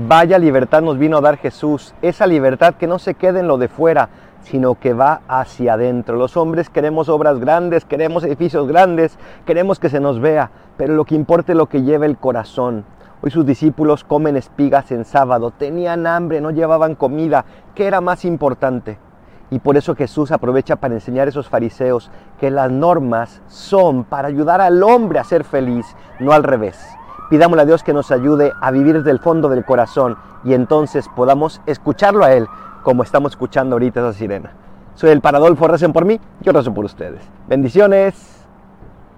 Vaya libertad nos vino a dar Jesús, esa libertad que no se queda en lo de fuera, sino que va hacia adentro. Los hombres queremos obras grandes, queremos edificios grandes, queremos que se nos vea, pero lo que importa es lo que lleva el corazón. Hoy sus discípulos comen espigas en sábado, tenían hambre, no llevaban comida. ¿Qué era más importante? Y por eso Jesús aprovecha para enseñar a esos fariseos que las normas son para ayudar al hombre a ser feliz, no al revés. Pidámosle a Dios que nos ayude a vivir desde el fondo del corazón y entonces podamos escucharlo a Él como estamos escuchando ahorita esa sirena. Soy el Paradolfo, recen por mí, yo rezo por ustedes. Bendiciones.